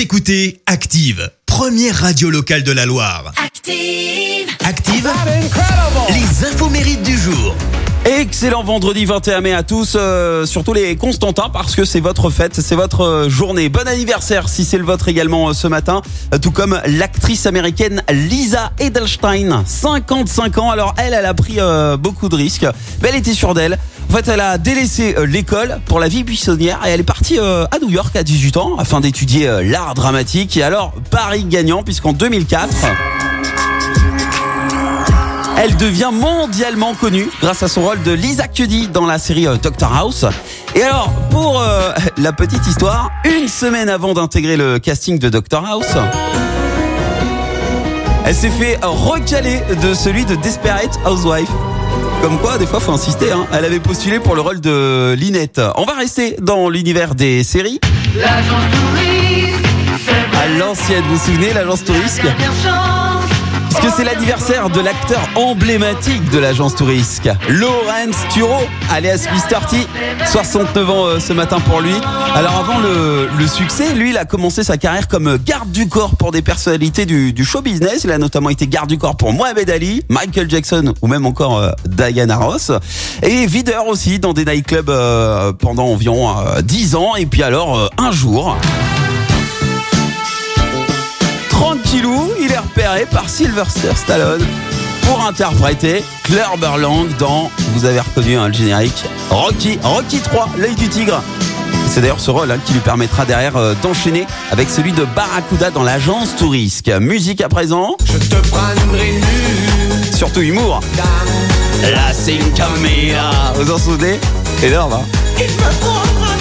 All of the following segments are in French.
Vous écoutez Active, première radio locale de la Loire. Active. Active, les infos mérites du jour. Excellent vendredi 21 mai à tous, euh, surtout les Constantins parce que c'est votre fête, c'est votre euh, journée. Bon anniversaire si c'est le vôtre également euh, ce matin, tout comme l'actrice américaine Lisa Edelstein, 55 ans. Alors elle, elle a pris beaucoup de risques, mais elle était sûre d'elle. En fait, elle a délaissé l'école pour la vie buissonnière et elle est partie à New York à 18 ans afin d'étudier l'art dramatique. Et alors, Paris gagnant puisqu'en 2004... Elle devient mondialement connue grâce à son rôle de Lisa Cuddy dans la série euh, Doctor House. Et alors, pour euh, la petite histoire, une semaine avant d'intégrer le casting de Doctor House, elle s'est fait recaler de celui de Desperate Housewife. Comme quoi, des fois, faut insister. Hein. Elle avait postulé pour le rôle de Linette. On va rester dans l'univers des séries. À l'ancienne, vous vous souvenez, l'agence Tourisque parce que c'est l'anniversaire de l'acteur emblématique de l'agence Tourisque, Lawrence Turo, alias Mr. T. 69 ans euh, ce matin pour lui. Alors avant le, succès, lui, il a commencé sa carrière comme garde du corps pour des personnalités du, show business. Il a notamment été garde du corps pour Mohamed Ali, Michael Jackson ou même encore euh, Diana Ross. Et videur aussi dans des nightclubs euh, pendant environ euh, 10 ans. Et puis alors, un jour... Tranquillou, il est repéré par Sylvester Stallone pour interpréter Claire Berlang dans, vous avez reconnu hein, le générique, Rocky, Rocky 3, l'œil du tigre. C'est d'ailleurs ce rôle hein, qui lui permettra derrière euh, d'enchaîner avec celui de Barracuda dans l'agence Tourisque. Musique à présent, Je te prendrai nu, surtout humour. Caméra, vous en souvenez? Énorme hein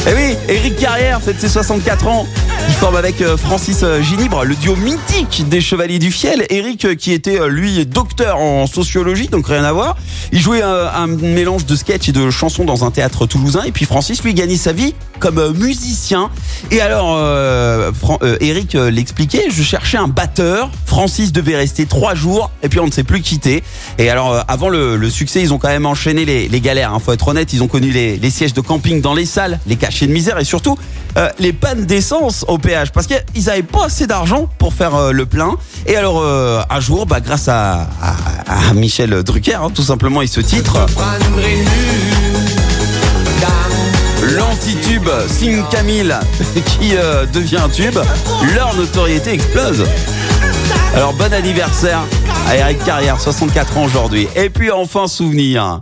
Eh oui, Eric Carrière fête ses 64 ans. Il forme avec euh, Francis euh, Ginibre le duo mythique des Chevaliers du Fiel. Eric euh, qui était lui docteur en sociologie, donc rien à voir. Il jouait un mélange de sketch et de chansons dans un théâtre toulousain. Et puis Francis lui gagnait sa vie comme musicien. Et alors Eric l'expliquait, je cherchais un batteur. Francis devait rester trois jours et puis on ne s'est plus quitté. Et alors avant le, succès, ils ont quand même enchaîné les, galères. Hein, faut être honnête, ils ont connu les sièges de camping dans les salles, les cachets de misère et surtout euh, les pannes d'essence au péage parce qu'ils n'avaient pas assez d'argent pour faire euh, le plein. Et alors euh, un jour, bah, grâce à, Michel Drucker, hein, tout simplement, il se titre l'antitube Sing Camille qui devient un tube. Leur notoriété explose. Alors bon anniversaire à Eric Carrière, 64 ans aujourd'hui. Et puis enfin souvenir.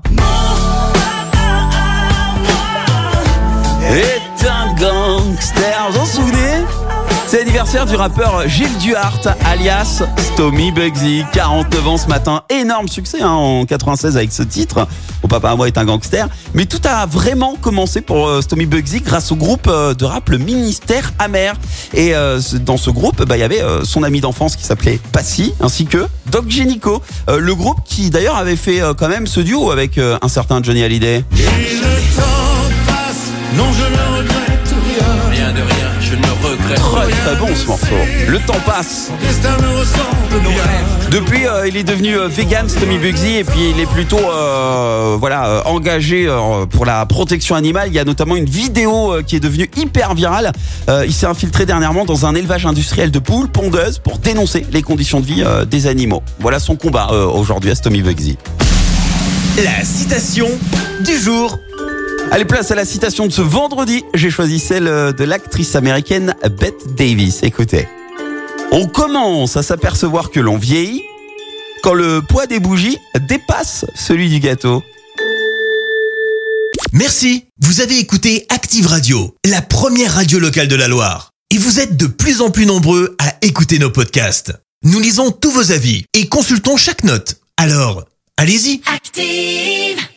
L'anniversaire du rappeur Gilles Duhart, alias Stomy Bugsy, 49 ans ce matin. Énorme succès hein, en 96 avec ce titre. Mon papa à moi est un gangster. Mais tout a vraiment commencé pour euh, Stomy Bugsy grâce au groupe euh, de rap Le Ministère Amer. Et euh, dans ce groupe, bah, il y avait euh, son ami d'enfance qui s'appelait Passy, ainsi que Doc Génico. Le groupe qui d'ailleurs avait fait quand même ce duo avec un certain Johnny Hallyday. Et le temps passe, non je ne regrette rien. Rien de rien, je ne regrette Très très bon ce morceau. Le temps passe. Depuis, euh, il est devenu euh, vegan, Stomy Bugsy, et puis il est plutôt euh, voilà engagé pour la protection animale. Il y a notamment une vidéo qui est devenue hyper virale. Il s'est infiltré dernièrement dans un élevage industriel de poules pondeuses pour dénoncer les conditions de vie des animaux. Voilà son combat aujourd'hui à Stomy Bugsy. La citation du jour. Allez, place à la citation de ce vendredi. J'ai choisi celle euh, de l'actrice américaine Bette Davis. Écoutez. On commence à s'apercevoir que l'on vieillit quand le poids des bougies dépasse celui du gâteau. Merci. Vous avez écouté Active Radio, la première radio locale de la Loire. Et vous êtes de plus en plus nombreux à écouter nos podcasts. Nous lisons tous vos avis et consultons chaque note. Alors, allez-y. Active.